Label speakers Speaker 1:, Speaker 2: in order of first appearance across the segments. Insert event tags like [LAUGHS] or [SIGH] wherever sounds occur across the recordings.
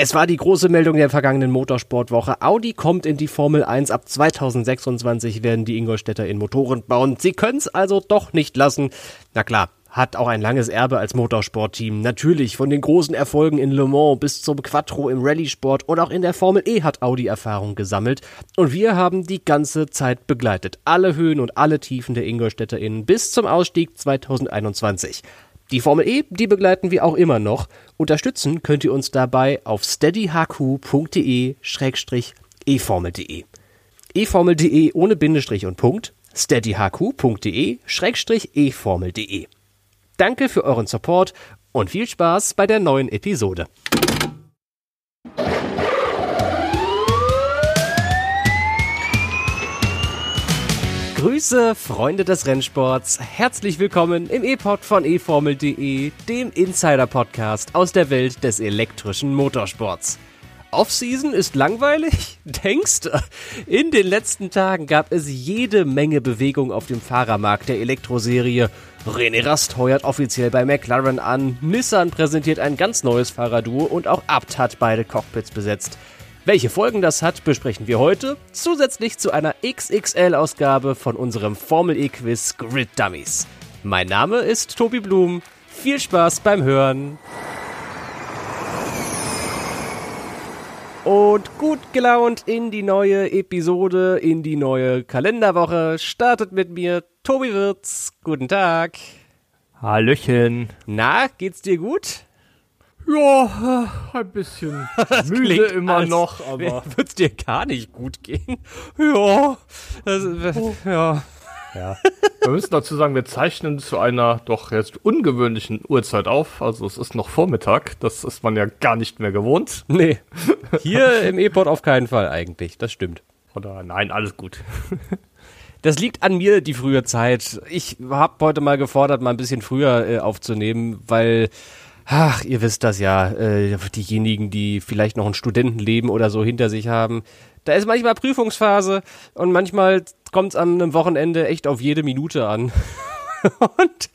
Speaker 1: Es war die große Meldung der vergangenen Motorsportwoche. Audi kommt in die Formel 1. Ab 2026 werden die Ingolstädter in Motoren bauen. Sie können es also doch nicht lassen. Na klar, hat auch ein langes Erbe als Motorsportteam. Natürlich, von den großen Erfolgen in Le Mans bis zum Quattro im Rallye-Sport und auch in der Formel E hat Audi Erfahrung gesammelt. Und wir haben die ganze Zeit begleitet. Alle Höhen und alle Tiefen der IngolstädterInnen bis zum Ausstieg 2021. Die Formel E, die begleiten wir auch immer noch. Unterstützen könnt ihr uns dabei auf steadyhq.de-eformel.de. eformel.de ohne Bindestrich und Punkt, steadyhq.de-eformel.de. Danke für euren Support und viel Spaß bei der neuen Episode. Grüße, Freunde des Rennsports. Herzlich willkommen im E-Pod von eFormel.de, dem Insider-Podcast aus der Welt des elektrischen Motorsports. Offseason ist langweilig? [LAUGHS] Denkst In den letzten Tagen gab es jede Menge Bewegung auf dem Fahrermarkt der Elektroserie. René Rast heuert offiziell bei McLaren an, Nissan präsentiert ein ganz neues Fahrerduo und auch Abt hat beide Cockpits besetzt. Welche Folgen das hat, besprechen wir heute, zusätzlich zu einer XXL-Ausgabe von unserem Formel E-Quiz Grid Dummies. Mein Name ist Tobi Blum. Viel Spaß beim Hören. Und gut gelaunt in die neue Episode, in die neue Kalenderwoche startet mit mir Tobi Wirz. Guten Tag.
Speaker 2: Hallöchen.
Speaker 1: Na, geht's dir gut?
Speaker 2: Ja, äh, ein bisschen [LAUGHS] müde
Speaker 1: klingt,
Speaker 2: immer noch, aber
Speaker 1: Wird's dir gar nicht gut gehen? [LAUGHS] Ja, das,
Speaker 2: Oh.
Speaker 1: ja.
Speaker 2: ja. Wir müssen dazu sagen, wir zeichnen zu einer doch jetzt ungewöhnlichen Uhrzeit auf. Also es ist noch Vormittag, das ist man ja gar nicht mehr gewohnt. [LAUGHS]
Speaker 1: Nee, hier im E-Pod auf keinen Fall eigentlich, das stimmt.
Speaker 2: Oder nein, alles gut.
Speaker 1: Das liegt an mir, die frühe Zeit. Ich habe heute mal gefordert, mal ein bisschen früher äh, aufzunehmen, weil, ach, ihr wisst das ja, äh, diejenigen, die vielleicht noch ein Studentenleben oder so hinter sich haben, da ist manchmal Prüfungsphase und manchmal kommt es an einem Wochenende echt auf jede Minute an. [LAUGHS] Und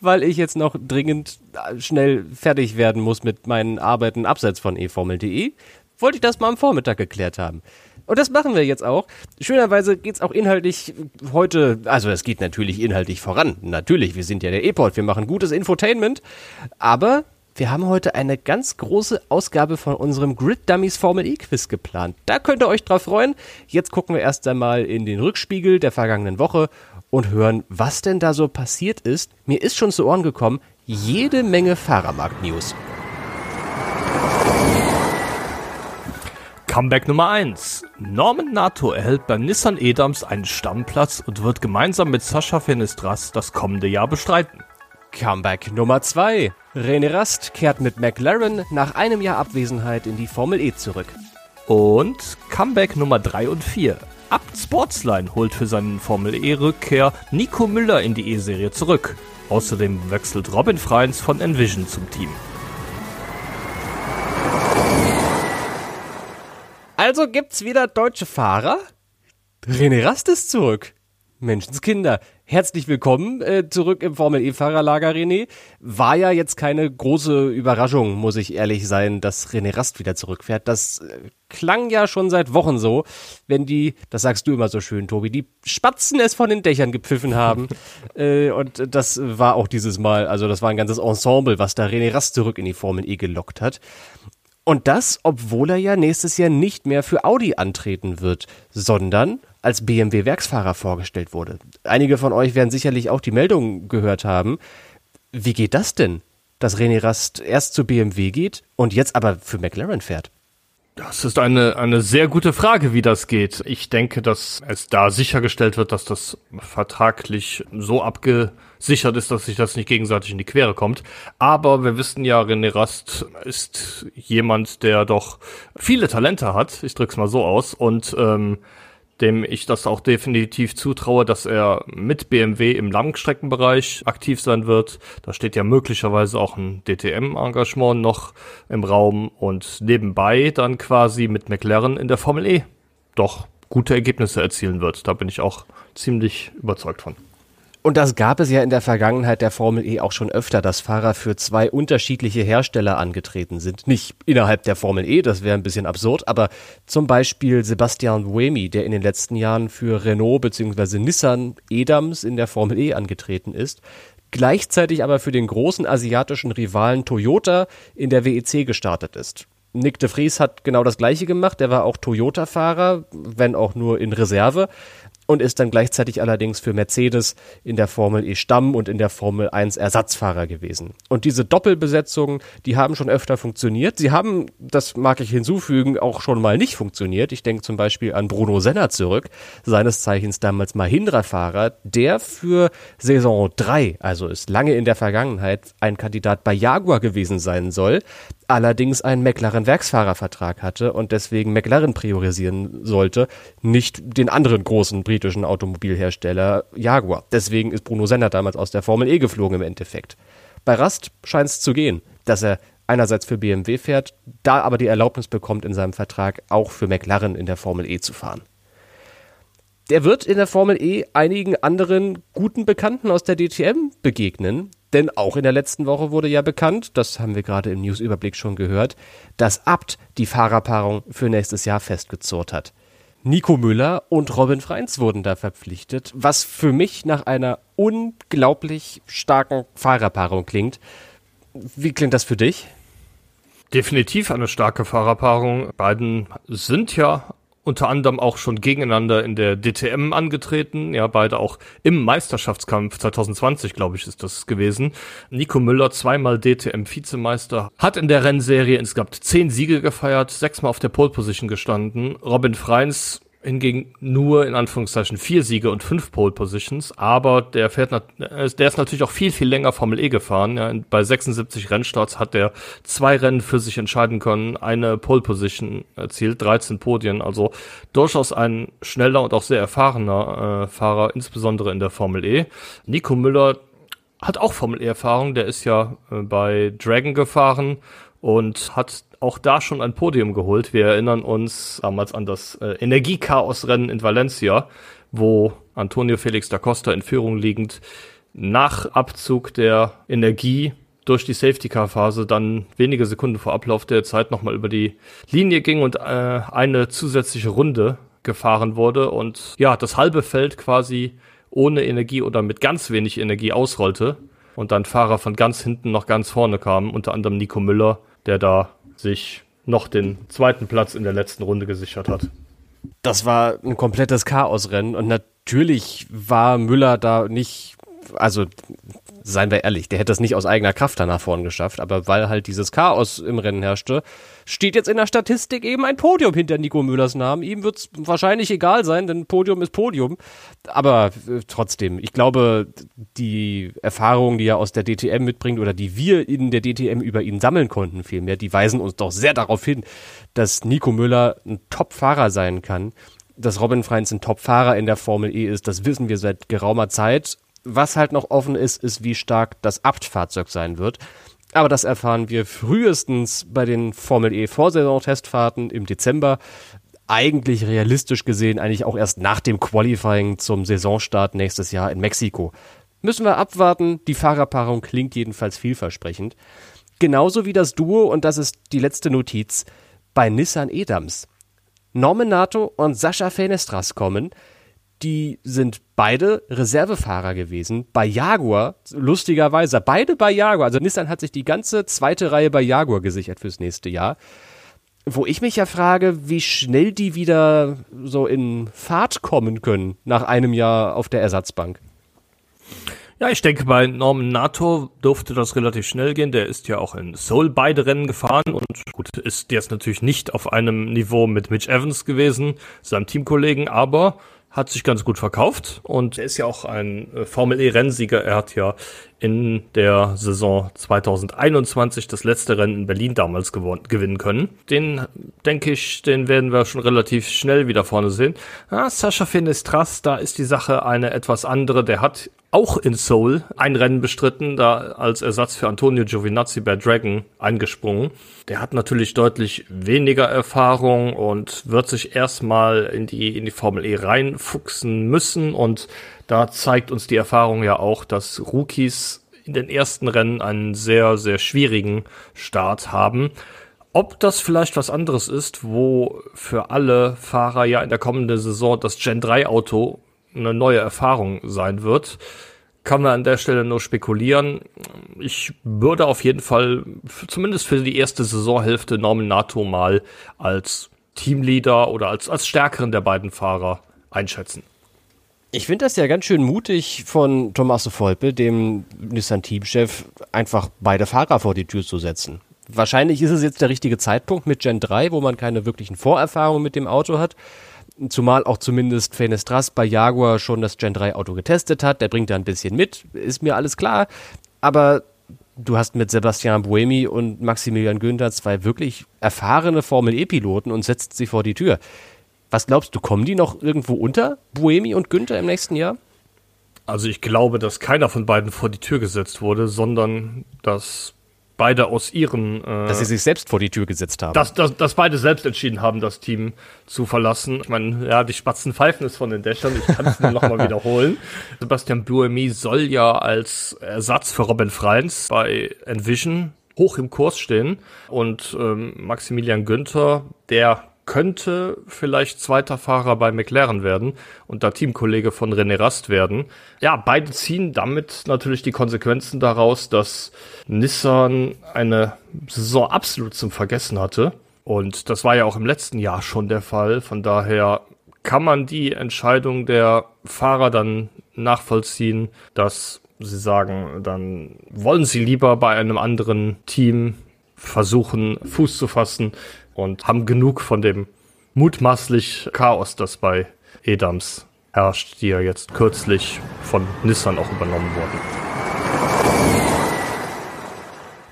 Speaker 1: weil ich jetzt noch dringend äh, schnell fertig werden muss mit meinen Arbeiten abseits von eFormel.de, wollte ich das mal am Vormittag geklärt haben. Und das machen wir jetzt auch. Schönerweise geht's auch inhaltlich heute, also es geht natürlich inhaltlich voran. Natürlich, wir sind ja der E-Pod, wir machen gutes Infotainment. Aber wir haben heute eine ganz große Ausgabe von unserem Grid Dummies Formel E Quiz geplant. Da könnt ihr euch drauf freuen. Jetzt gucken wir erst einmal in den Rückspiegel der vergangenen Woche und hören, was denn da so passiert ist. Mir ist schon zu Ohren gekommen, jede Menge Fahrermarkt-News.
Speaker 2: Comeback Nummer 1. Norman Nato erhält beim Nissan Edams einen Stammplatz und wird gemeinsam mit Sascha Fenestras das kommende Jahr bestreiten.
Speaker 1: Comeback Nummer 2. René Rast kehrt mit McLaren nach einem Jahr Abwesenheit in die Formel E zurück.
Speaker 2: Und Comeback Nummer 3 und 4. Abt Sportsline holt für seinen Formel E-Rückkehr Nico Müller in die E-Serie zurück. Außerdem wechselt Robin Freins von Envision zum Team.
Speaker 1: Also gibt's wieder deutsche Fahrer? René Rast ist zurück. Menschenskinder, herzlich willkommen äh, zurück im Formel E-Fahrerlager, René. War ja jetzt keine große Überraschung, muss ich ehrlich sein, dass René Rast wieder zurückfährt. Das äh, klang ja schon seit Wochen so, wenn die, das sagst du immer so schön, Tobi, die Spatzen es von den Dächern gepfiffen haben. [LAUGHS] äh, und das war auch dieses Mal, also das war ein ganzes Ensemble, was da René Rast zurück in die Formel E gelockt hat. Und das, obwohl er ja nächstes Jahr nicht mehr für Audi antreten wird, sondern als BMW-Werksfahrer vorgestellt wurde. Einige von euch werden sicherlich auch die Meldung gehört haben. Wie geht das denn, dass René Rast erst zu BMW geht und jetzt aber für McLaren fährt?
Speaker 2: Das ist eine, eine sehr gute Frage, wie das geht. Ich denke, dass es da sichergestellt wird, dass das vertraglich so abgesichert ist, dass sich das nicht gegenseitig in die Quere kommt. Aber wir wissen ja, René Rast ist jemand, der doch viele Talente hat. Ich drück's mal so aus. Und ähm, dem ich das auch definitiv zutraue, dass er mit BMW im Langstreckenbereich aktiv sein wird. Da steht ja möglicherweise auch ein DTM-Engagement noch im Raum und nebenbei dann quasi mit McLaren in der Formel E doch gute Ergebnisse erzielen wird. Da bin ich auch ziemlich überzeugt von.
Speaker 1: Und das gab es ja in der Vergangenheit der Formel E auch schon öfter, dass Fahrer für zwei unterschiedliche Hersteller angetreten sind. Nicht innerhalb der Formel E, das wäre ein bisschen absurd, aber zum Beispiel Sebastian Buemi, der in den letzten Jahren für Renault bzw. Nissan Edams in der Formel E angetreten ist, gleichzeitig aber für den großen asiatischen Rivalen Toyota in der WEC gestartet ist. Nick de Vries hat genau das gleiche gemacht. Der war auch Toyota-Fahrer, wenn auch nur in Reserve und ist dann gleichzeitig allerdings für Mercedes in der Formel E Stamm und in der Formel 1 Ersatzfahrer gewesen. Und diese Doppelbesetzungen, die haben schon öfter funktioniert. Sie haben, das mag ich hinzufügen, auch schon mal nicht funktioniert. Ich denke zum Beispiel an Bruno Senna zurück, seines Zeichens damals Mahindra-Fahrer, der für Saison 3, also ist lange in der Vergangenheit, ein Kandidat bei Jaguar gewesen sein soll, allerdings einen McLaren-Werksfahrervertrag hatte und deswegen McLaren priorisieren sollte, nicht den anderen großen britischen Automobilhersteller Jaguar. Deswegen ist Bruno Senna damals aus der Formel E geflogen im Endeffekt. Bei Rast scheint es zu gehen, dass er einerseits für BMW fährt, da aber die Erlaubnis bekommt in seinem Vertrag auch für McLaren in der Formel E zu fahren. Der wird in der Formel E einigen anderen guten Bekannten aus der DTM begegnen, denn auch in der letzten Woche wurde ja bekannt, das haben wir gerade im Newsüberblick schon gehört, dass Abt die Fahrerpaarung für nächstes Jahr festgezurrt hat. Nico Müller und Robin Freins wurden da verpflichtet, was für mich nach einer unglaublich starken Fahrerpaarung klingt. Wie klingt das für dich?
Speaker 2: Definitiv eine starke Fahrerpaarung. Beiden sind ja unter anderem auch schon gegeneinander in der DTM angetreten, ja, beide auch im Meisterschaftskampf 2020, glaube ich, ist das gewesen. Nico Müller, zweimal DTM-Vizemeister, hat in der Rennserie insgesamt zehn Siege gefeiert, sechsmal auf der Pole Position gestanden. Robin Freins hingegen nur in Anführungszeichen vier Siege und fünf Pole Positions, aber der fährt, der ist natürlich auch viel, viel länger Formel E gefahren. Ja, bei 76 Rennstarts hat er zwei Rennen für sich entscheiden können, eine Pole Position erzielt, 13 Podien, also durchaus ein schneller und auch sehr erfahrener äh, Fahrer, insbesondere in der Formel E. Nico Müller hat auch Formel E-Erfahrung, der ist ja äh, bei Dragon gefahren und hat auch da schon ein Podium geholt. Wir erinnern uns damals an das äh, Energiechaos-Rennen in Valencia, wo Antonio Felix da Costa in Führung liegend nach Abzug der Energie durch die Safety-Car-Phase dann wenige Sekunden vor Ablauf der Zeit nochmal über die Linie ging und äh, eine zusätzliche Runde gefahren wurde und ja, das halbe Feld quasi ohne Energie oder mit ganz wenig Energie ausrollte und dann Fahrer von ganz hinten nach ganz vorne kamen, unter anderem Nico Müller, der da sich noch den zweiten Platz in der letzten Runde gesichert hat.
Speaker 1: Das war ein komplettes Chaosrennen und natürlich war Müller da nicht, also seien wir ehrlich, der hätte es nicht aus eigener Kraft da nach vorn geschafft, aber weil halt dieses Chaos im Rennen herrschte, steht jetzt in der Statistik eben ein Podium hinter Nico Müllers Namen. Ihm wird es wahrscheinlich egal sein, denn Podium ist Podium. Aber äh, trotzdem, ich glaube, die Erfahrungen, die er aus der DTM mitbringt oder die wir in der DTM über ihn sammeln konnten, vielmehr, die weisen uns doch sehr darauf hin, dass Nico Müller ein Top-Fahrer sein kann. Dass Robin Freins ein Top-Fahrer in der Formel E ist, das wissen wir seit geraumer Zeit was halt noch offen ist, ist, wie stark das Abt-Fahrzeug sein wird. Aber das erfahren wir frühestens bei den Formel E Vorsaison-Testfahrten im Dezember. Eigentlich realistisch gesehen eigentlich auch erst nach dem Qualifying zum Saisonstart nächstes Jahr in Mexiko. Müssen wir abwarten. Die Fahrerpaarung klingt jedenfalls vielversprechend. Genauso wie das Duo, und das ist die letzte Notiz, bei Nissan Edams. Norman Nato und Sascha Fenestras kommen die sind beide Reservefahrer gewesen bei Jaguar, lustigerweise. Beide bei Jaguar. Also Nissan hat sich die ganze zweite Reihe bei Jaguar gesichert fürs nächste Jahr. Wo ich mich ja frage, wie schnell die wieder so in Fahrt kommen können nach einem Jahr auf der Ersatzbank.
Speaker 2: Ja, ich denke, bei Norman Nato durfte das relativ schnell gehen. Der ist ja auch in Seoul beide Rennen gefahren und gut, ist jetzt natürlich nicht auf einem Niveau mit Mitch Evans gewesen, seinem Teamkollegen, aber hat sich ganz gut verkauft und er ist ja auch ein äh, Formel E Rennsieger. Er hat ja in der Saison 2021 das letzte Rennen in Berlin damals gewinnen können. Den denke ich, den werden wir schon relativ schnell wieder vorne sehen. Ja, Sascha Finestras, da ist die Sache eine etwas andere. Der hat auch in Seoul ein Rennen bestritten, da als Ersatz für Antonio Giovinazzi bei Dragon eingesprungen. Der hat natürlich deutlich weniger Erfahrung und wird sich erstmal in die, in die Formel E reinfuchsen müssen und Da zeigt uns die Erfahrung ja auch, dass Rookies in den ersten Rennen einen sehr, sehr schwierigen Start haben. Ob das vielleicht was anderes ist, wo für alle Fahrer ja in der kommenden Saison das Gen 3 Auto eine neue Erfahrung sein wird, kann man an der Stelle nur spekulieren. Ich würde auf jeden Fall, zumindest für die erste Saisonhälfte, Norman Nato mal als Teamleader oder als, als stärkeren der beiden Fahrer einschätzen.
Speaker 1: Ich finde das ja ganz schön mutig von Tommaso Volpe, dem Nissan-Teamchef, einfach beide Fahrer vor die Tür zu setzen. Wahrscheinlich ist es jetzt der richtige Zeitpunkt mit Gen 3, wo man keine wirklichen Vorerfahrungen mit dem Auto hat. Zumal auch zumindest Fenestras bei Jaguar schon das Gen 3 Auto getestet hat. Der bringt da ein bisschen mit, ist mir alles klar. Aber du hast mit Sebastian Buemi und Maximilian Günther zwei wirklich erfahrene Formel E-Piloten und setzt sie vor die Tür. Was glaubst du, kommen die noch irgendwo unter, Buemi und Günther im nächsten Jahr?
Speaker 2: Also ich glaube, dass keiner von beiden vor die Tür gesetzt wurde, sondern dass beide aus ihren...
Speaker 1: Äh, dass sie sich selbst vor die Tür gesetzt haben.
Speaker 2: Dass, dass, dass beide selbst entschieden haben, das Team zu verlassen. Ich meine, ja, die Spatzen pfeifen es von den Dächern. Ich kann es nur nochmal [LAUGHS] wiederholen. Sebastian Buemi soll ja als Ersatz für Robin Freins bei Envision hoch im Kurs stehen. Und ähm, Maximilian Günther, der könnte vielleicht zweiter Fahrer bei McLaren werden und da Teamkollege von René Rast werden. Ja, beide ziehen damit natürlich die Konsequenzen daraus, dass Nissan eine Saison absolut zum Vergessen hatte. Und das war ja auch im letzten Jahr schon der Fall. Von daher kann man die Entscheidung der Fahrer dann nachvollziehen, dass sie sagen, dann wollen sie lieber bei einem anderen Team versuchen, Fuß zu fassen und haben genug von dem mutmaßlich Chaos, das bei Edams herrscht, die ja jetzt kürzlich von Nissan auch übernommen wurden.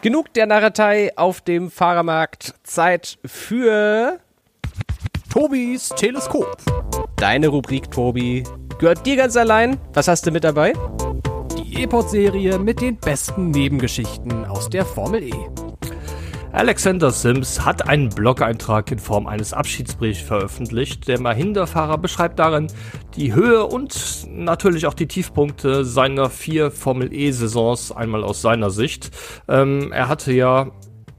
Speaker 1: Genug der Narretei auf dem Fahrermarkt. Zeit für Tobis Teleskop. Deine Rubrik, Tobi, gehört dir ganz allein. Was hast du mit dabei?
Speaker 3: Die E-Pod-Serie mit den besten Nebengeschichten aus der Formel E.
Speaker 2: Alexander Sims hat einen Blog-Eintrag in Form eines Abschiedsbriefs veröffentlicht. Der Mahinda-Fahrer beschreibt darin die Höhe und natürlich auch die Tiefpunkte seiner vier Formel E-Saisons einmal aus seiner Sicht. Ähm, er hatte ja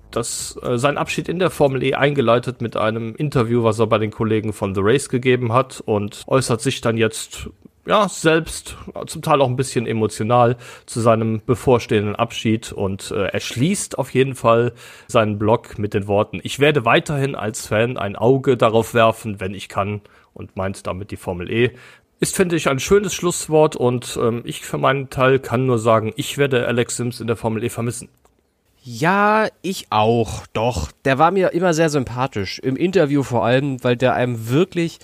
Speaker 2: das, äh, seinen Abschied in der Formel E eingeleitet mit einem Interview, was er bei den Kollegen von The Race gegeben hat und äußert sich dann jetzt ja, selbst zum Teil auch ein bisschen emotional zu seinem bevorstehenden Abschied und äh, er schließt auf jeden Fall seinen Blog mit den Worten, ich werde weiterhin als Fan ein Auge darauf werfen, wenn ich kann und meint damit die Formel E. Ist, finde ich, ein schönes Schlusswort und ähm, ich für meinen Teil kann nur sagen, ich werde Alex Sims in der Formel E vermissen.
Speaker 1: Ja, ich auch, doch. Der war mir immer sehr sympathisch. Im Interview vor allem, weil der einem wirklich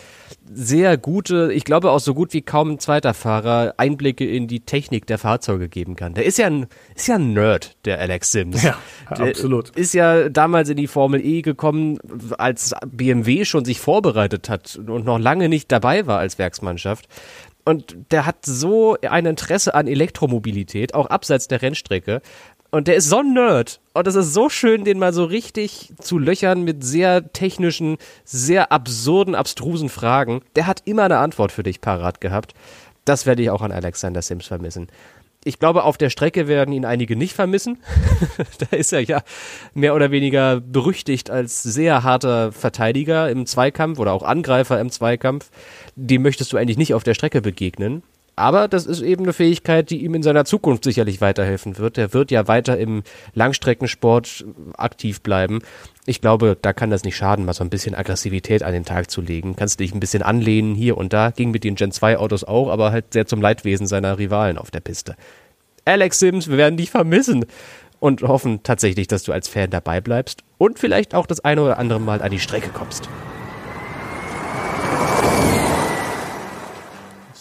Speaker 1: sehr gute, ich glaube auch so gut wie kaum ein zweiter Fahrer, Einblicke in die Technik der Fahrzeuge geben kann. Der ist ja ein, ist ja ein Nerd, der Alex Sims.
Speaker 2: Ja, der absolut.
Speaker 1: Ist ja damals in die Formel E gekommen, als BMW schon sich vorbereitet hat und noch lange nicht dabei war als Werksmannschaft. Und der hat so ein Interesse an Elektromobilität, auch abseits der Rennstrecke, und der ist so ein Nerd. Und es ist so schön, den mal so richtig zu löchern mit sehr technischen, sehr absurden, abstrusen Fragen. Der hat immer eine Antwort für dich parat gehabt. Das werde ich auch an Alexander Sims vermissen. Ich glaube, auf der Strecke werden ihn einige nicht vermissen. [LAUGHS] da ist er ja mehr oder weniger berüchtigt als sehr harter Verteidiger im Zweikampf oder auch Angreifer im Zweikampf. Dem möchtest du eigentlich nicht auf der Strecke begegnen. Aber das ist eben eine Fähigkeit, die ihm in seiner Zukunft sicherlich weiterhelfen wird. Er wird ja weiter im Langstreckensport aktiv bleiben. Ich glaube, da kann das nicht schaden, mal so ein bisschen Aggressivität an den Tag zu legen. Kannst dich ein bisschen anlehnen hier und da. Ging mit den Gen 2 Autos auch, aber halt sehr zum Leidwesen seiner Rivalen auf der Piste. Alex Sims, wir werden dich vermissen und hoffen tatsächlich, dass du als Fan dabei bleibst und vielleicht auch das eine oder andere Mal an die Strecke kommst.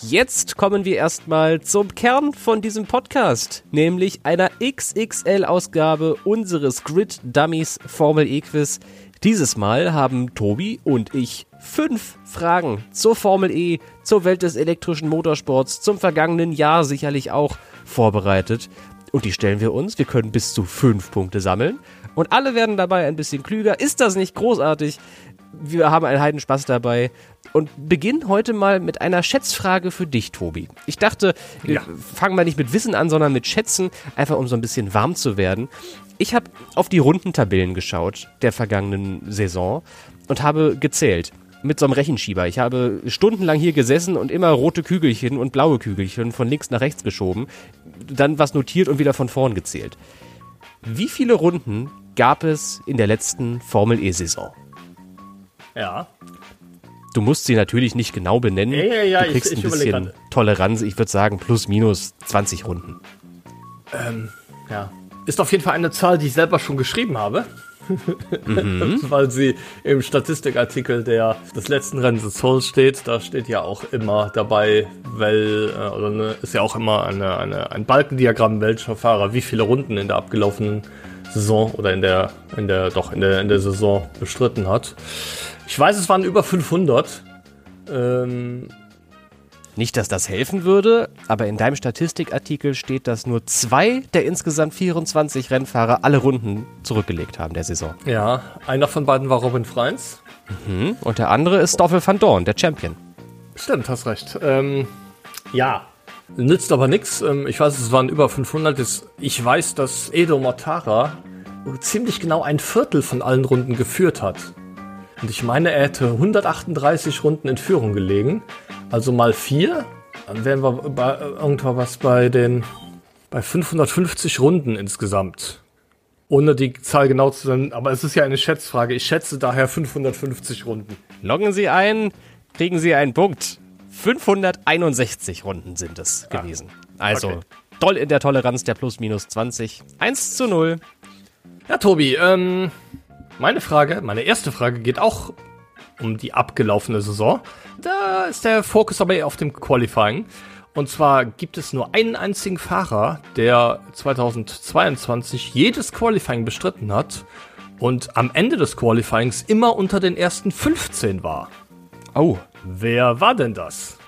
Speaker 1: Jetzt kommen wir erstmal zum Kern von diesem Podcast, nämlich einer XXL-Ausgabe unseres Grid Dummies Formel E-Quiz. Dieses Mal haben Tobi und ich fünf Fragen zur Formel E, zur Welt des elektrischen Motorsports, zum vergangenen Jahr sicherlich auch vorbereitet. Und die stellen wir uns. Wir können bis zu fünf Punkte sammeln. Und alle werden dabei ein bisschen klüger. Ist das nicht großartig? Wir haben einen Heidenspaß dabei und beginnen heute mal mit einer Schätzfrage für dich, Tobi. Ich dachte, wir
Speaker 2: Ja.
Speaker 1: fangen mal nicht mit Wissen an, sondern mit Schätzen, einfach um so ein bisschen warm zu werden. Ich habe auf die Rundentabellen geschaut der vergangenen Saison und habe gezählt mit so einem Rechenschieber. Ich habe stundenlang hier gesessen und immer rote Kügelchen und blaue Kügelchen von links nach rechts geschoben, dann was notiert und wieder von vorn gezählt. Wie viele Runden gab es in der letzten Formel E-Saison?
Speaker 2: Ja.
Speaker 1: Du musst sie natürlich nicht genau benennen.
Speaker 2: Ja, ja, ja,
Speaker 1: du
Speaker 2: ich-
Speaker 1: kriegst
Speaker 2: ich
Speaker 1: ein
Speaker 2: überleg
Speaker 1: bisschen. Toleranz. Ich würde sagen plus minus 20 Runden.
Speaker 2: Ja. Ist auf jeden Fall eine Zahl, die ich selber schon geschrieben habe. [LAUGHS] Weil sie im Statistikartikel der, des letzten Rennens des Souls steht. Da steht ja auch immer dabei, weil, äh, oder ne, ist ja auch immer eine, eine, ein Balkendiagramm, welcher Fahrer wie viele Runden in der abgelaufenen Saison oder in der, in der, doch, in der, in der Saison bestritten hat. Ich weiß, es waren über 500. Ähm,
Speaker 1: Nicht, dass das helfen würde, aber in deinem Statistikartikel steht, dass nur zwei der insgesamt 24 Rennfahrer alle Runden zurückgelegt haben der Saison.
Speaker 2: ja, einer von beiden war Robin Freins.
Speaker 1: Hm? Und der andere ist Stoffel van Dorn, der Champion.
Speaker 2: Stimmt, hast recht. Ähm, ja, nützt aber nichts. Ähm, ich weiß, es waren über 500. Das- Ich weiß, dass Edo Mortara ziemlich genau ein Viertel von allen Runden geführt hat. Und ich meine, er hätte 138 Runden in Führung gelegen. Also mal vier. Dann wären wir bei, irgendwo was bei den bei 550 Runden insgesamt. Ohne die Zahl genau zu nennen, aber es ist ja eine Schätzfrage. Ich schätze daher 550 Runden.
Speaker 1: Loggen Sie ein, kriegen Sie einen Punkt. 561 Runden sind es gewesen. Also
Speaker 2: okay.
Speaker 1: doll in der Toleranz der plus minus 20. 1 zu 0.
Speaker 2: Ja, Tobi, ähm, meine Frage, meine erste Frage geht auch um die abgelaufene Saison. Da ist der Fokus aber eher auf dem Qualifying. Und zwar gibt es nur einen einzigen Fahrer, der 2022 jedes Qualifying bestritten hat und am Ende des Qualifyings immer unter den ersten 15 war.
Speaker 1: Oh.
Speaker 2: Wer war denn das?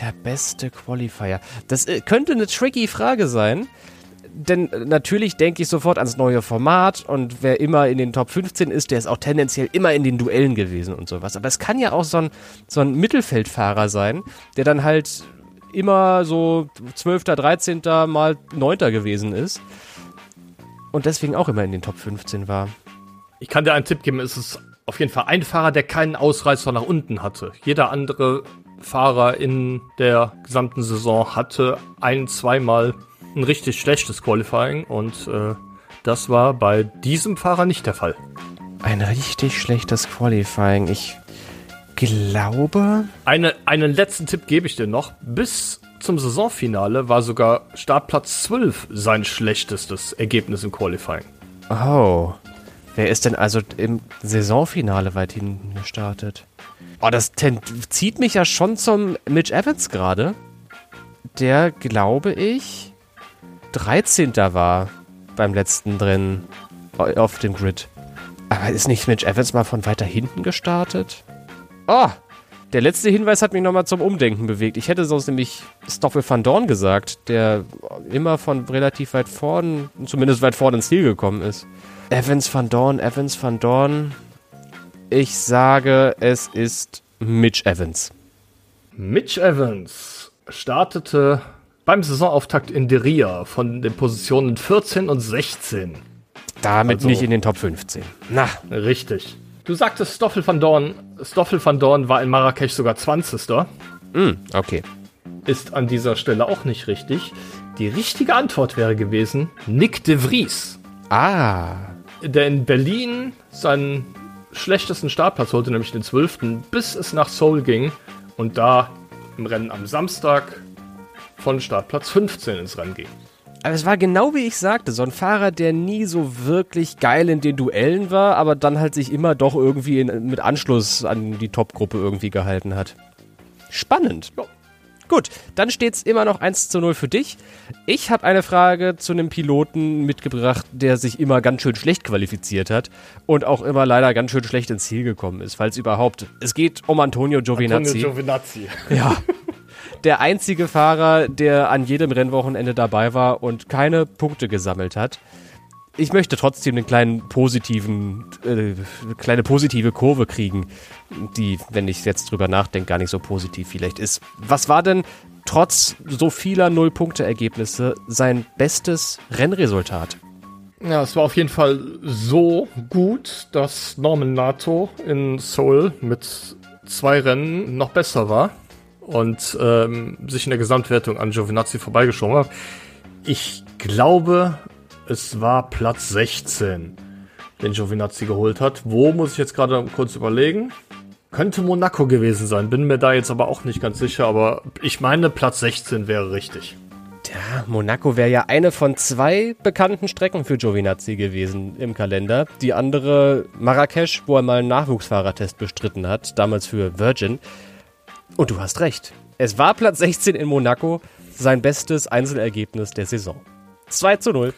Speaker 1: Der beste Qualifier. Das äh, könnte eine tricky Frage sein. Denn natürlich denke ich sofort ans neue Format und wer immer in den Top 15 ist, der ist auch tendenziell immer in den Duellen gewesen und sowas. Aber es kann ja auch so ein, so ein Mittelfeldfahrer sein, der dann halt immer so 12., 13. mal 9. gewesen ist und deswegen auch immer in den Top 15 war.
Speaker 2: Ich kann dir einen Tipp geben, es ist auf jeden Fall ein Fahrer, der keinen Ausreißer nach unten hatte. Jeder andere Fahrer in der gesamten Saison hatte ein, zweimal ein richtig schlechtes Qualifying und äh, das war bei diesem Fahrer nicht der Fall.
Speaker 1: Ein richtig schlechtes Qualifying. Ich glaube.
Speaker 2: Eine, einen letzten Tipp gebe ich dir noch. Bis zum Saisonfinale war sogar Startplatz 12 sein schlechtestes Ergebnis im Qualifying.
Speaker 1: Oh. Wer ist denn also im Saisonfinale weit hinten gestartet? Oh, das zieht mich ja schon zum Mitch Evans gerade. Der, glaube ich, 13. war beim letzten drin auf dem Grid. Aber ist nicht Mitch Evans mal von weiter hinten gestartet? Oh, der letzte Hinweis hat mich nochmal zum Umdenken bewegt. Ich hätte sonst nämlich Stoffel van Dorn gesagt, der immer von relativ weit vorn, zumindest weit vorn ins Ziel gekommen ist. Evans van Dorn, Evans van Dorn. Ich sage, es ist Mitch Evans.
Speaker 2: Mitch Evans startete beim Saisonauftakt in Deria von den Positionen 14 und 16.
Speaker 1: Damit
Speaker 2: Also-
Speaker 1: nicht in den Top 15. Na,
Speaker 2: Richtig. Du sagtest Stoffel van Dorn. Stoffel van Dorn war in Marrakesch sogar 20.
Speaker 1: hm, okay.
Speaker 2: Ist an dieser Stelle auch nicht richtig. Die richtige Antwort wäre gewesen Nick de Vries,
Speaker 1: Ah,
Speaker 2: der in Berlin seinen schlechtesten Startplatz holte, nämlich den 12., bis es nach Seoul ging und da im Rennen am Samstag von Startplatz 15 ins Rennen ging.
Speaker 1: aber es war genau wie ich sagte, so ein Fahrer, der nie so wirklich geil in den Duellen war, aber dann halt sich immer doch irgendwie in, mit Anschluss an die Top-Gruppe irgendwie gehalten hat. Spannend.
Speaker 2: Ja.
Speaker 1: Gut, dann steht's immer noch 1 zu 0 für dich. Ich habe eine Frage zu einem Piloten mitgebracht, der sich immer ganz schön schlecht qualifiziert hat und auch immer leider ganz schön schlecht ins Ziel gekommen ist, falls überhaupt. Es geht um Antonio Giovinazzi.
Speaker 2: Antonio Giovinazzi.
Speaker 1: Ja. [LAUGHS] Der einzige Fahrer, der an jedem Rennwochenende dabei war und keine Punkte gesammelt hat. ich möchte trotzdem einen kleinen positiven, äh, kleine positive Kurve kriegen, die, wenn ich jetzt drüber nachdenke, gar nicht so positiv vielleicht ist. Was war denn trotz so vieler Null-Punkte-Ergebnisse sein bestes Rennresultat?
Speaker 2: Ja, es war auf jeden Fall so gut, dass Norman Nato in Seoul mit zwei Rennen noch besser war und ähm, sich in der Gesamtwertung an Giovinazzi vorbeigeschoben hat. Ich glaube, es war Platz 16, den Giovinazzi geholt hat. Wo muss ich jetzt gerade kurz überlegen? Könnte Monaco gewesen sein, bin mir da jetzt aber auch nicht ganz sicher, aber ich meine, Platz 16 wäre richtig.
Speaker 1: Ja, Monaco wäre ja eine von zwei bekannten Strecken für Giovinazzi gewesen im Kalender. Die andere Marrakesch, wo er mal einen Nachwuchsfahrertest bestritten hat, damals für Virgin. Und du hast recht. Es war Platz 16 in Monaco, sein bestes Einzelergebnis der Saison. 2 zu 0.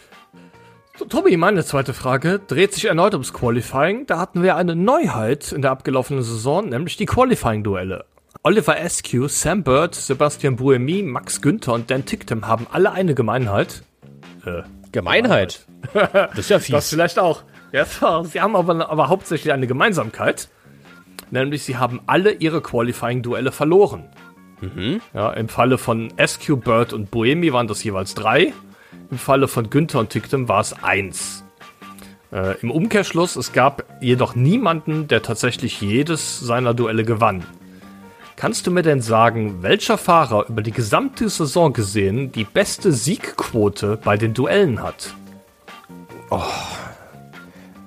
Speaker 2: So, Tobi, meine zweite Frage dreht sich erneut ums Qualifying. Da hatten wir eine Neuheit in der abgelaufenen Saison, nämlich die Qualifying-Duelle. Oliver Askew, Sam Bird, Sebastian Buemi, Max Günther und Dan Ticktem haben alle eine Gemeinheit.
Speaker 1: Äh, Gemeinheit? das ist ja fies.
Speaker 2: Das vielleicht auch. Ja, [LAUGHS] sie haben aber, aber hauptsächlich eine Gemeinsamkeit. Nämlich, sie haben alle ihre Qualifying-Duelle verloren. Mhm. Ja, Im Falle von Askew, Bird und Buemi waren das jeweils drei. Im Falle von Günther und Ticktem war es eins. Äh, Im Umkehrschluss, es gab jedoch niemanden, der tatsächlich jedes seiner Duelle gewann. Kannst du mir denn sagen, welcher Fahrer über die gesamte Saison gesehen die beste Siegquote bei den Duellen hat?
Speaker 1: Oh.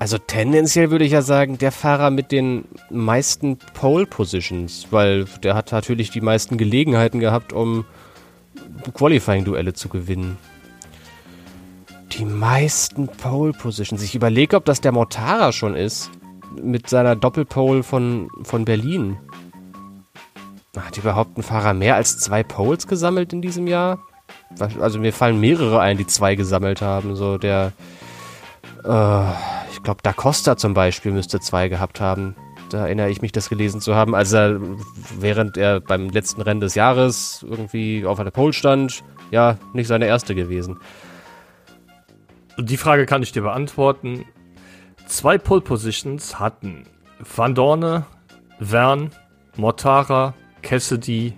Speaker 1: Also tendenziell würde ich ja sagen, der Fahrer mit den meisten Pole Positions, weil der hat natürlich die meisten Gelegenheiten gehabt, um Qualifying-Duelle zu gewinnen. Die meisten Pole Positions. Ich überlege, ob das der Mortara schon ist. Mit seiner Doppelpole von, von Berlin. Hat überhaupt ein Fahrer mehr als zwei Poles gesammelt in diesem Jahr? Also mir fallen mehrere ein, die zwei gesammelt haben. So der, äh, glaube, Da Costa zum Beispiel müsste zwei gehabt haben. Da erinnere ich mich, das gelesen zu haben. als er, während er beim letzten Rennen des Jahres irgendwie auf einer Pole stand, ja, nicht seine erste gewesen.
Speaker 2: Die Frage kann ich dir beantworten. Zwei Pole Positions hatten Van Dorne, Vern, Mortara, Cassidy,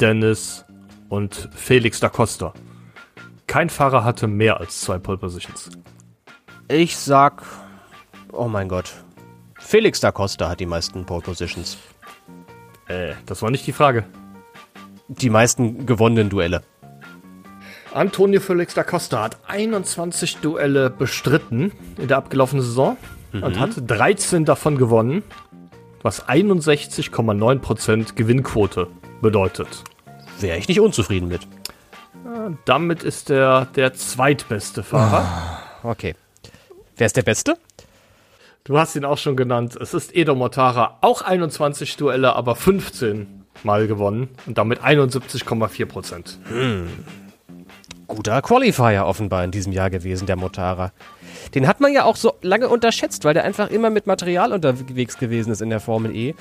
Speaker 2: Dennis und Felix da Costa. Kein Fahrer hatte mehr als zwei Pole Positions.
Speaker 1: Ich sag, oh mein Gott, Felix da Costa hat die meisten Pole Positions.
Speaker 2: Äh, das war nicht die Frage.
Speaker 1: Die meisten gewonnenen Duelle.
Speaker 2: Antonio Felix da Costa hat 21 Duelle bestritten in der abgelaufenen Saison mhm. und hat 13 davon gewonnen was 61,9% Gewinnquote bedeutet.
Speaker 1: Wäre ich nicht unzufrieden mit.
Speaker 2: Damit ist er der zweitbeste Fahrer.
Speaker 1: Oh, okay. Wer ist der Beste?
Speaker 2: Du hast ihn auch schon genannt. Es ist Edo Mortara. Auch 21 Duelle, aber 15 Mal gewonnen. Und damit 71,4%. Hm.
Speaker 1: Guter Qualifier offenbar in diesem Jahr gewesen, der Motara. Den hat man ja auch so lange unterschätzt, weil der einfach immer mit Material unterwegs gewesen ist in der Formel E,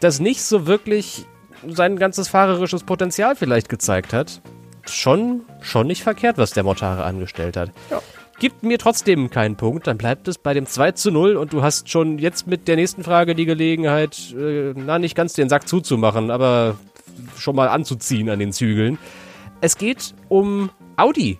Speaker 1: das nicht so wirklich sein ganzes fahrerisches Potenzial vielleicht gezeigt hat. Schon, schon nicht verkehrt, was der Motare angestellt hat. Ja. Gibt mir trotzdem keinen Punkt, dann bleibt es bei dem 2 zu 0 und du hast schon jetzt mit der nächsten Frage die Gelegenheit, äh, na, nicht ganz den Sack zuzumachen, aber schon mal anzuziehen an den Zügeln. Es geht um Audi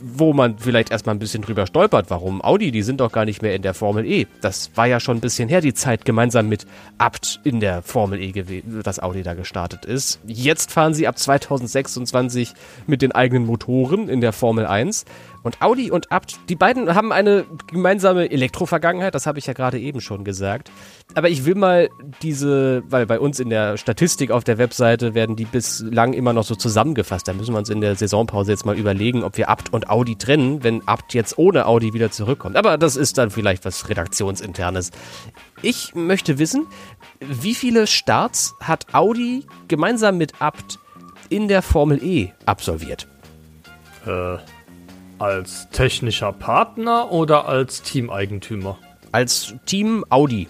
Speaker 1: wo man vielleicht erstmal ein bisschen drüber stolpert, warum Audi, die sind doch gar nicht mehr in der Formel E. Das war ja schon ein bisschen her, die Zeit gemeinsam mit Abt in der Formel E gewesen, dass Audi da gestartet ist. Jetzt fahren sie ab 2026 mit den eigenen Motoren in der Formel 1. Und Audi und Abt, die beiden haben eine gemeinsame Elektro-Vergangenheit, das habe ich ja gerade eben schon gesagt. Aber ich will mal diese, weil bei uns in der Statistik auf der Webseite werden die bislang immer noch so zusammengefasst. Da müssen wir uns in der Saisonpause jetzt mal überlegen, ob wir Abt und Audi trennen, wenn Abt jetzt ohne Audi wieder zurückkommt. Aber das ist dann vielleicht was Redaktionsinternes. Ich möchte wissen, wie viele Starts hat Audi gemeinsam mit Abt in der Formel E absolviert?
Speaker 2: Äh. Als technischer Partner oder als Teameigentümer?
Speaker 1: Als Team Audi.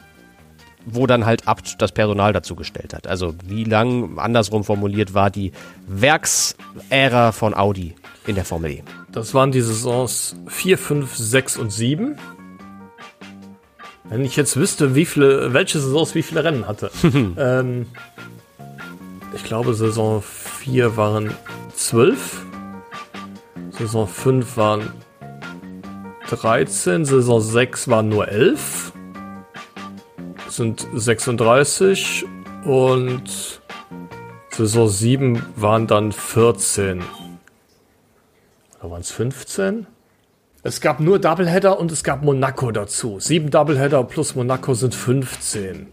Speaker 1: wo dann halt Abt das Personal dazu gestellt hat. Also wie lang, andersrum formuliert, war die Werksära von Audi in der Formel E?
Speaker 2: Das waren die Saisons 4, 5, 6 und 7. Wenn ich jetzt wüsste, wie viele, welche Saisons wie viele Rennen hatte. [LAUGHS] ähm, ich glaube, Saison 4 waren 12. Saison 5 waren 13. Saison 6 waren nur 11. Sind 36. Und Saison 7 waren dann 14. Oder waren es 15? Es gab nur Doubleheader und es gab Monaco dazu. Sieben Doubleheader plus Monaco sind 15.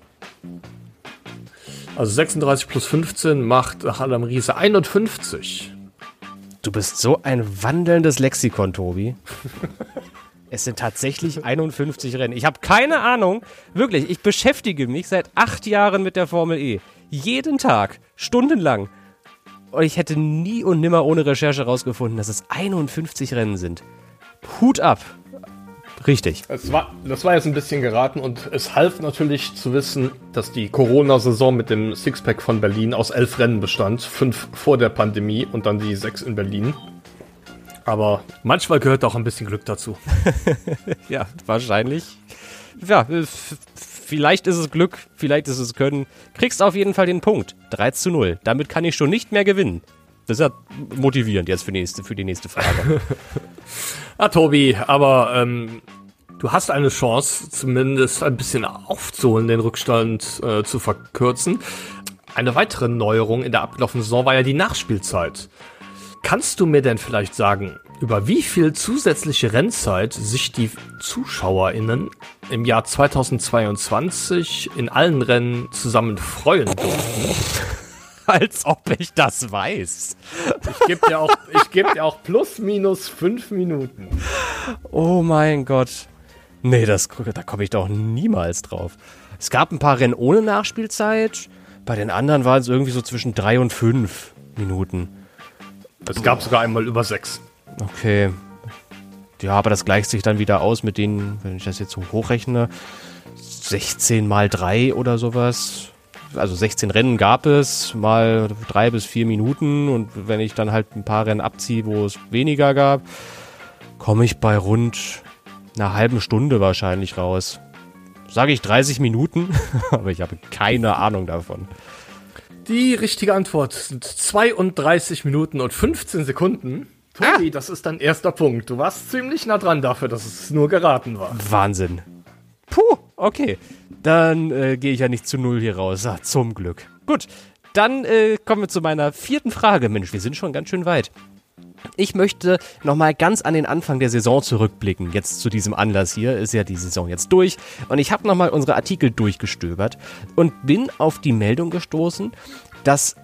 Speaker 2: Also 36 plus 15 macht Hallam Riese 51.
Speaker 1: Du bist so ein wandelndes Lexikon, Tobi. es sind tatsächlich 51 Rennen. Ich habe keine Ahnung. Wirklich, ich beschäftige mich seit acht Jahren mit der Formel E. Jeden Tag, stundenlang. Und ich hätte nie und nimmer ohne Recherche herausgefunden, dass es 51 Rennen sind. Hut ab. Richtig.
Speaker 2: Das war, das war jetzt ein bisschen geraten und es half natürlich zu wissen, dass die Corona-Saison mit dem Sixpack von Berlin aus elf Rennen bestand. Fünf vor der Pandemie und dann die sechs in Berlin. Aber manchmal gehört auch ein bisschen Glück dazu. [LAUGHS]
Speaker 1: ja, wahrscheinlich. Ja, vielleicht ist es Glück, vielleicht ist es Können. Kriegst auf jeden Fall den Punkt. 3 zu 0. Damit kann ich schon nicht mehr gewinnen. Das ist ja motivierend jetzt für die nächste, für die nächste Frage. [LAUGHS]
Speaker 2: ah, Tobi, aber ähm, du hast eine Chance, zumindest ein bisschen aufzuholen, den Rückstand äh, zu verkürzen. Eine weitere Neuerung in der abgelaufenen Saison war ja die Nachspielzeit. Kannst du mir denn vielleicht sagen, über wie viel zusätzliche Rennzeit sich die ZuschauerInnen im Jahr 2022 in allen Rennen zusammen freuen durften? [LAUGHS]
Speaker 1: als ob ich das weiß.
Speaker 2: Ich gebe dir, auch, geb dir auch plus minus fünf Minuten.
Speaker 1: Oh mein Gott. Nee, das, da komme ich doch niemals drauf. Es gab ein paar Rennen ohne Nachspielzeit. Bei den anderen waren es irgendwie so zwischen drei und fünf Minuten.
Speaker 2: Es gab sogar einmal über sechs.
Speaker 1: Okay. Ja, aber das gleicht sich dann wieder aus mit denen, wenn ich das jetzt so hochrechne, 16 mal 3 oder sowas also 16 Rennen gab es, mal drei bis vier Minuten und wenn ich dann halt ein paar Rennen abziehe, wo es weniger gab, komme ich bei rund einer halben Stunde wahrscheinlich raus. Sage ich 30 Minuten, [LAUGHS] aber ich habe keine Ahnung davon.
Speaker 2: Die richtige Antwort sind 32 Minuten und 15 Sekunden. Tobi, ah. das ist dein erster Punkt. Du warst ziemlich nah dran dafür, dass es nur geraten war.
Speaker 1: Wahnsinn. Puh, okay. Dann äh, gehe ich ja nicht zu null hier raus. Ah, zum Glück. Gut, dann äh, kommen wir zu meiner vierten Frage. Mensch, wir sind schon ganz schön weit. Ich möchte nochmal ganz an den Anfang der Saison zurückblicken. Jetzt zu diesem Anlass hier ist ja die Saison jetzt durch. Und ich habe nochmal unsere Artikel durchgestöbert und bin auf die Meldung gestoßen, dass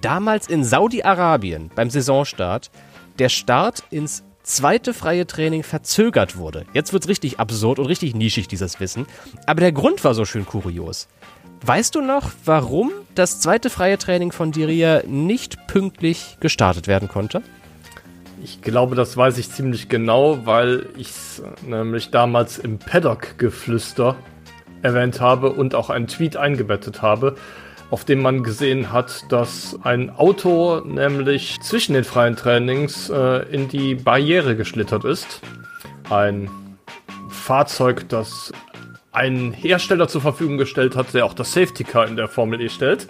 Speaker 1: damals in Saudi-Arabien beim Saisonstart der Start ins zweite freie Training verzögert wurde. Jetzt wird es richtig absurd und richtig nischig, dieses Wissen. Aber der Grund war so schön kurios. Weißt du noch, warum das zweite freie Training von Diria nicht pünktlich gestartet werden konnte?
Speaker 2: Ich glaube, das weiß ich ziemlich genau, weil ich es nämlich damals im Paddock-Geflüster erwähnt habe und auch einen Tweet eingebettet habe auf dem man gesehen hat, dass ein Auto nämlich zwischen den freien Trainings äh, in die Barriere geschlittert ist. Ein Fahrzeug, das ein Hersteller zur Verfügung gestellt hat, der auch das Safety Car in der Formel E stellt.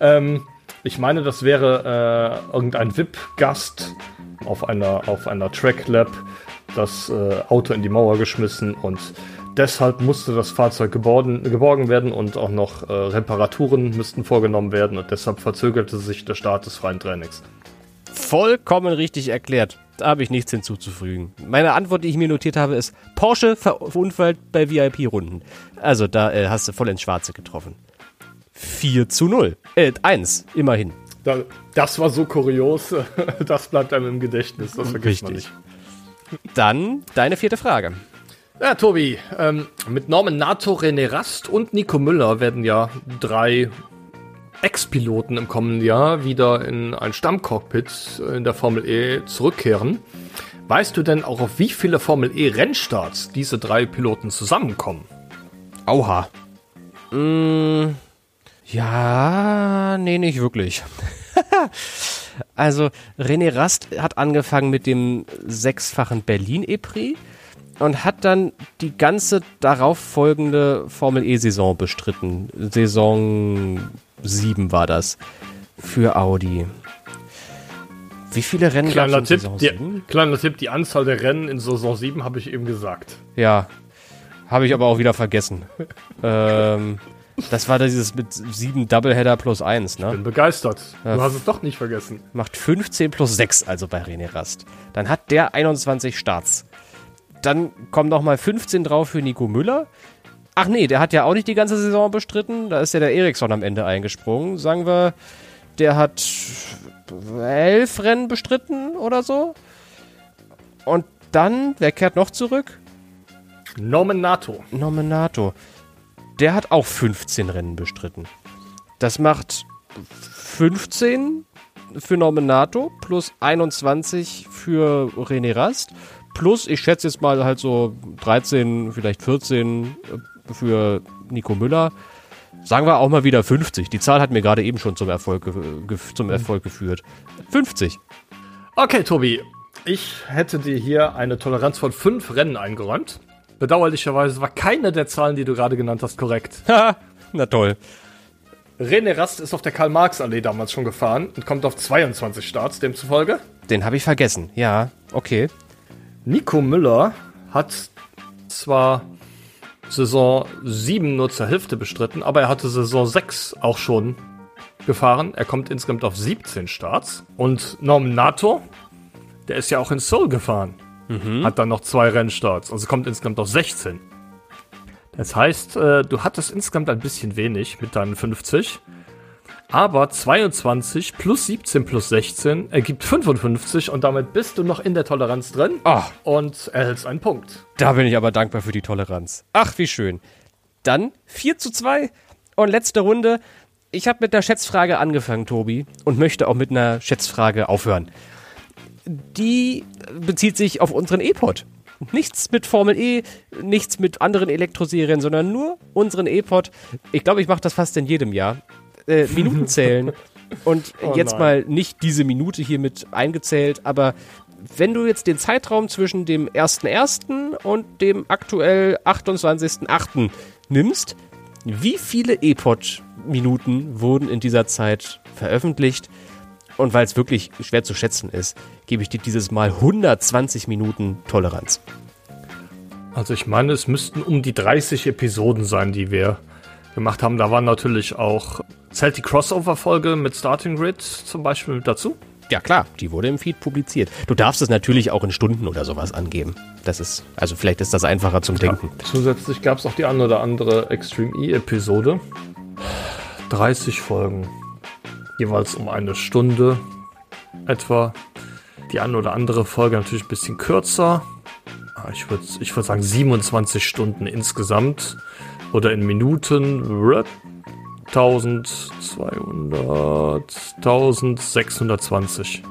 Speaker 2: Ähm, ich meine, das wäre äh, irgendein VIP-Gast auf einer, auf einer Track Lab das äh, Auto in die Mauer geschmissen und Deshalb musste das Fahrzeug geborgen, geborgen werden und auch noch äh, Reparaturen müssten vorgenommen werden und deshalb verzögerte sich der Start des freien Trainings.
Speaker 1: Vollkommen richtig erklärt. Da habe ich nichts hinzuzufügen. Meine Antwort, die ich mir notiert habe, ist Porsche verunfallt bei VIP-Runden. Also da äh, hast du voll ins Schwarze getroffen. 4 zu 0. Äh, 1, immerhin.
Speaker 2: Da, das war so kurios, [LAUGHS] das bleibt einem im Gedächtnis, das vergisst Richtig. man nicht.
Speaker 1: Dann deine vierte Frage.
Speaker 2: Ja, Tobi, ähm, mit Norman Nato, René Rast und Nico Müller werden ja drei Ex-Piloten im kommenden Jahr wieder in ein Stammcockpit in der Formel E zurückkehren. Weißt du denn auch, auf wie viele Formel E Rennstarts diese drei Piloten zusammenkommen?
Speaker 1: Auha. Mm, ja, nee, nicht wirklich. [LAUGHS] also René Rast hat angefangen mit dem sechsfachen Berlin-Epris und hat dann die ganze darauf folgende Formel E-Saison bestritten. Saison 7 war das für Audi. Wie viele Rennen
Speaker 2: Kleiner Tipp,
Speaker 1: Saison
Speaker 2: die,
Speaker 1: 7?
Speaker 2: kleiner Tipp, die Anzahl der Rennen in Saison 7 habe ich eben gesagt.
Speaker 1: Ja, habe ich aber auch wieder vergessen. [LAUGHS] ähm, das war dieses mit sieben Doubleheader plus eins, ne?
Speaker 2: Bin begeistert. Du hast es doch nicht vergessen.
Speaker 1: Macht 15 plus 6, also bei René Rast. Dann hat der 21 Starts. Dann kommen noch mal 15 drauf für Nico Müller. Ach nee, der hat ja auch nicht die ganze Saison bestritten. Da ist ja der Eriksson am Ende eingesprungen. Sagen wir, der hat elf Rennen bestritten oder so. Und dann, wer kehrt noch zurück?
Speaker 2: Norman Nato.
Speaker 1: Nominato. Der hat auch 15 Rennen bestritten. Das macht 15 für Nominato plus 21 für René Rast plus, ich schätze jetzt mal halt so 13, vielleicht 14 für Nico Müller. Sagen wir auch mal wieder 50. Die Zahl hat mir gerade eben schon zum Erfolg, zum Erfolg geführt. 50.
Speaker 2: Okay, Tobi. Ich hätte dir hier eine Toleranz von fünf Rennen eingeräumt. Bedauerlicherweise war keine der Zahlen, die du gerade genannt hast, korrekt. [LAUGHS]
Speaker 1: Haha, Na toll.
Speaker 2: René Rast ist auf der Karl-Marx-Allee damals schon gefahren und kommt auf 22 Starts, demzufolge.
Speaker 1: Den habe ich vergessen. Ja, okay.
Speaker 2: Nico Müller hat zwar Saison 7 nur zur Hälfte bestritten, aber er hatte Saison 6 auch schon gefahren. Er kommt insgesamt auf 17 Starts. Und Norman Nato, der ist ja auch in Seoul gefahren, hat dann noch zwei Rennstarts. Also kommt insgesamt auf 16. Das heißt, äh, du hattest insgesamt ein bisschen wenig mit deinen 50. Aber 22 plus 17 plus 16 ergibt 55 und damit bist du noch in der Toleranz drin
Speaker 1: Ah.
Speaker 2: und erhältst einen Punkt.
Speaker 1: Da bin ich aber dankbar für die Toleranz. Ach, wie schön. Dann 4 zu 2 und letzte Runde. Ich habe mit einer Schätzfrage angefangen, Tobi, und möchte auch mit einer Schätzfrage aufhören. Die bezieht sich auf unseren E-Pod. Nichts mit Formel E, nichts mit anderen Elektroserien, sondern nur unseren E-Pod. Ich glaube, ich mache das fast in jedem Jahr. Äh, Minuten zählen. Und [LAUGHS]
Speaker 2: Oh
Speaker 1: jetzt
Speaker 2: nein.
Speaker 1: mal nicht diese Minute hier mit eingezählt, aber wenn du jetzt den Zeitraum zwischen dem 1.1. und dem aktuell 28.8. nimmst, wie viele E-Pod-Minuten wurden in dieser Zeit veröffentlicht? Und weil es wirklich schwer zu schätzen ist, gebe ich dir dieses Mal 120 Minuten Toleranz.
Speaker 2: Also ich meine, es müssten um die 30 Episoden sein, die wir gemacht haben. Da waren natürlich auch, zählt die Crossover-Folge mit Starting Grid zum Beispiel dazu?
Speaker 1: Ja klar, die wurde im Feed publiziert. Du darfst es natürlich auch in Stunden oder sowas angeben. Das ist, also vielleicht ist das einfacher zum Denken.
Speaker 2: Zusätzlich gab es auch die eine oder andere Extreme E-Episode. 30 Folgen. Jeweils um eine Stunde etwa. Die eine oder andere Folge natürlich ein bisschen kürzer. Ah, Ich würde ich würd sagen 27 Stunden insgesamt. Oder in Minuten. 1200, 1620.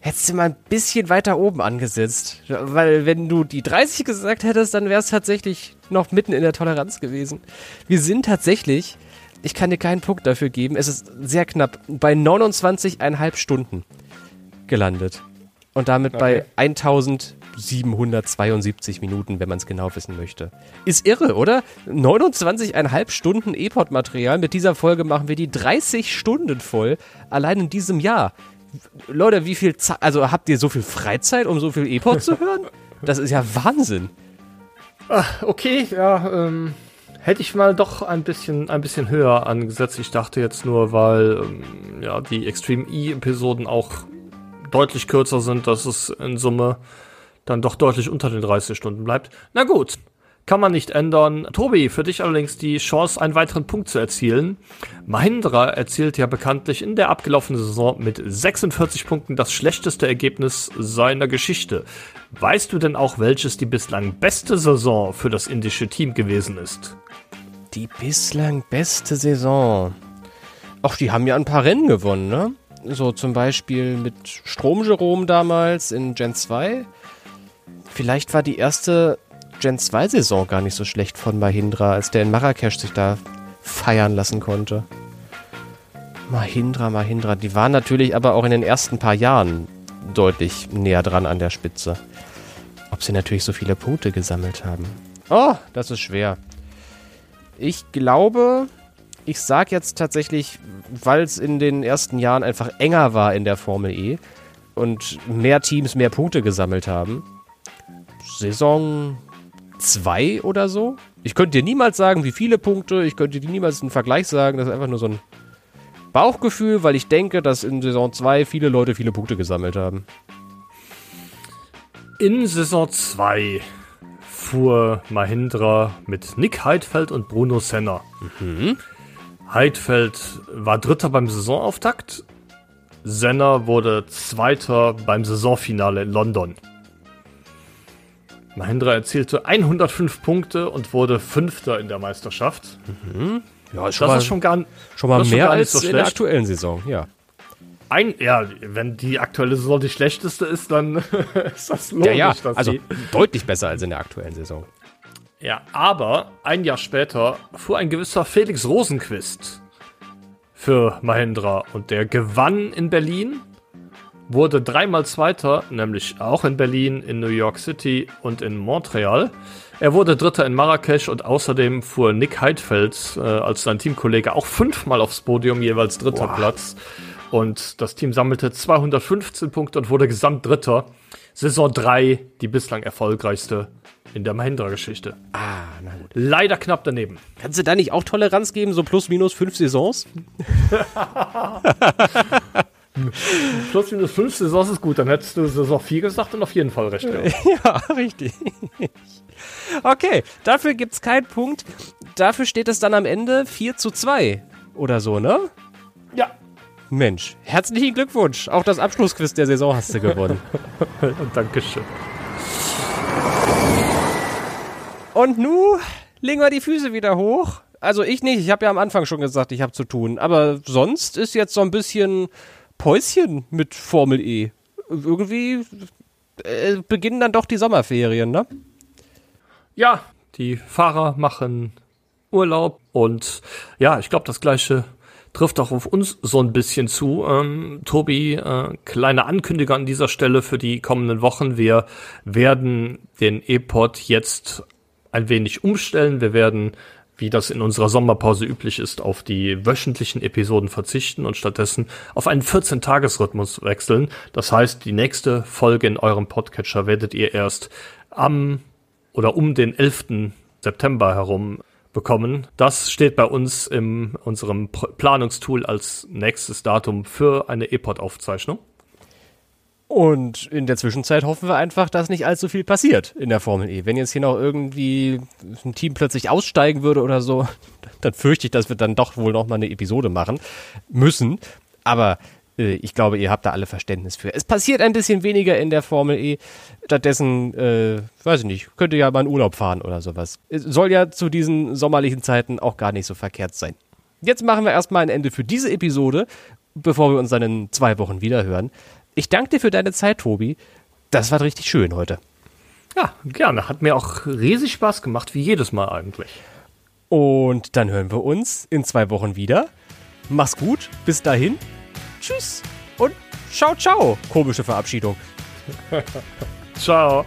Speaker 1: Hättest du mal ein bisschen weiter oben angesetzt. Weil wenn du die 30 gesagt hättest, dann wäre es tatsächlich noch mitten in der Toleranz gewesen. Wir sind tatsächlich, ich kann dir keinen Punkt dafür geben, es ist sehr knapp, bei 29,5 Stunden gelandet. Und damit bei 1772 Minuten, wenn man es genau wissen möchte. Ist irre, oder? 29,5 Stunden E-Pod-Material. Mit dieser Folge machen wir die 30 Stunden voll. Allein in diesem Jahr. Leute, wie viel Zeit, also habt ihr so viel Freizeit, um so viel E-Pod zu hören? Das ist ja Wahnsinn.
Speaker 2: Okay, ja, ähm, hätte ich mal doch ein bisschen, ein bisschen höher angesetzt. Ich dachte jetzt nur, weil ähm, ja, die Extreme E-Episoden auch deutlich kürzer sind, dass es in Summe dann doch deutlich unter den 30 Stunden bleibt. Na gut, kann man nicht ändern. Tobi, für dich allerdings die Chance, einen weiteren Punkt zu erzielen. Mahindra erzielt ja bekanntlich in der abgelaufenen Saison mit 46 Punkten das schlechteste Ergebnis seiner Geschichte. Weißt du denn auch, welches die bislang beste Saison für das indische Team gewesen ist?
Speaker 1: Die bislang beste Saison. Ach, die haben ja ein paar Rennen gewonnen, ne? So zum Beispiel mit Strom Jerome damals in Gen 2. Vielleicht war die erste Gen 2 Saison gar nicht so schlecht von Mahindra, als der in Marrakesch sich da feiern lassen konnte. Mahindra, Mahindra, die waren natürlich aber auch in den ersten paar Jahren deutlich näher dran an der Spitze. Ob sie natürlich so viele Punkte gesammelt haben. Oh, das ist schwer. Ich glaube, ich sag jetzt tatsächlich, weil es in den ersten Jahren einfach enger war in der Formel E und mehr Teams mehr Punkte gesammelt haben. Saison 2 oder so. Ich könnte dir niemals sagen, wie viele Punkte. Ich könnte dir niemals einen Vergleich sagen. Das ist einfach nur so ein Bauchgefühl, weil ich denke, dass in Saison 2 viele Leute viele Punkte gesammelt haben.
Speaker 2: In Saison 2 fuhr Mahindra mit Nick Heidfeld und Bruno Senna. Mhm. Heidfeld war Dritter beim Saisonauftakt. Senna wurde Zweiter beim Saisonfinale in London. Mahindra erzielte 105 Punkte und wurde Fünfter in der Meisterschaft.
Speaker 1: Mhm. Ja,
Speaker 2: ist schon das mal, ist schon gar,
Speaker 1: schon mal mehr als so in der aktuellen Saison, ja.
Speaker 2: Ein, ja, wenn die aktuelle Saison die schlechteste ist, dann [LAUGHS] ist das logisch.
Speaker 1: Ja, ja, also deutlich besser als in der aktuellen Saison.
Speaker 2: Ja, aber ein Jahr später fuhr ein gewisser Felix Rosenquist für Mahindra und der gewann in Berlin, wurde dreimal Zweiter, nämlich auch in Berlin, in New York City und in Montreal. Er wurde Dritter in Marrakesch und außerdem fuhr Nick Heidfeld äh, als sein Teamkollege auch fünfmal aufs Podium, jeweils dritter wow. Platz. Und das Team sammelte 215 Punkte und wurde Gesamtdritter. Saison 3, die bislang erfolgreichste in der Mahindra-Geschichte.
Speaker 1: Ah, na gut.
Speaker 2: Leider knapp daneben.
Speaker 1: Kannst du da nicht auch Toleranz geben, so plus minus fünf Saisons? [LAUGHS] [LAUGHS]
Speaker 2: plus minus fünf Saisons ist gut, dann hättest du Saison 4 gesagt und auf jeden Fall recht gehabt. [LAUGHS]
Speaker 1: Ja, richtig. Okay, dafür gibt es keinen Punkt. Dafür steht es dann am Ende 4 zu 2 oder so, ne?
Speaker 2: Ja.
Speaker 1: Mensch, herzlichen Glückwunsch. Auch das Abschlussquiz der Saison hast du gewonnen. [LAUGHS]
Speaker 2: Dankeschön.
Speaker 1: Und nu legen wir die Füße wieder hoch. Also ich nicht, ich habe ja am Anfang schon gesagt, ich habe zu tun. Aber sonst ist jetzt so ein bisschen Päuschen mit Formel E. Irgendwie äh, beginnen dann doch die Sommerferien, ne?
Speaker 2: Ja, die Fahrer machen Urlaub und ja, ich glaube, das gleiche trifft auch auf uns so ein bisschen zu. Ähm, Tobi, äh, kleine Ankündigung an dieser Stelle für die kommenden Wochen. Wir werden den E-Pod jetzt ein wenig umstellen. Wir werden, wie das in unserer Sommerpause üblich ist, auf die wöchentlichen Episoden verzichten und stattdessen auf einen 14-Tages-Rhythmus wechseln. Das heißt, die nächste Folge in eurem Podcatcher werdet ihr erst am oder um den 11. September herum bekommen. Das steht bei uns in unserem Planungstool als nächstes Datum für eine E-Pod-Aufzeichnung.
Speaker 1: Und in der Zwischenzeit hoffen wir einfach, dass nicht allzu viel passiert in der Formel E. Wenn jetzt hier noch irgendwie ein Team plötzlich aussteigen würde oder so, [LAUGHS] dann fürchte ich, dass wir dann doch wohl noch mal eine Episode machen müssen. Aber äh, ich glaube, ihr habt da alle Verständnis für. Es passiert ein bisschen weniger in der Formel E. Stattdessen, äh, weiß ich nicht, könnte ja mal in Urlaub fahren oder sowas. Es soll ja zu diesen sommerlichen Zeiten auch gar nicht so verkehrt sein. Jetzt machen wir erstmal ein Ende für diese Episode, bevor wir uns dann in zwei Wochen wiederhören. Ich danke dir für deine Zeit, Tobi. Das war richtig schön heute.
Speaker 2: Ja, gerne. Hat mir auch riesig Spaß gemacht, wie jedes Mal eigentlich.
Speaker 1: Und dann hören wir uns in zwei Wochen wieder. Mach's gut. Bis dahin. Tschüss. Und ciao, ciao. Komische Verabschiedung. [LAUGHS]
Speaker 2: ciao.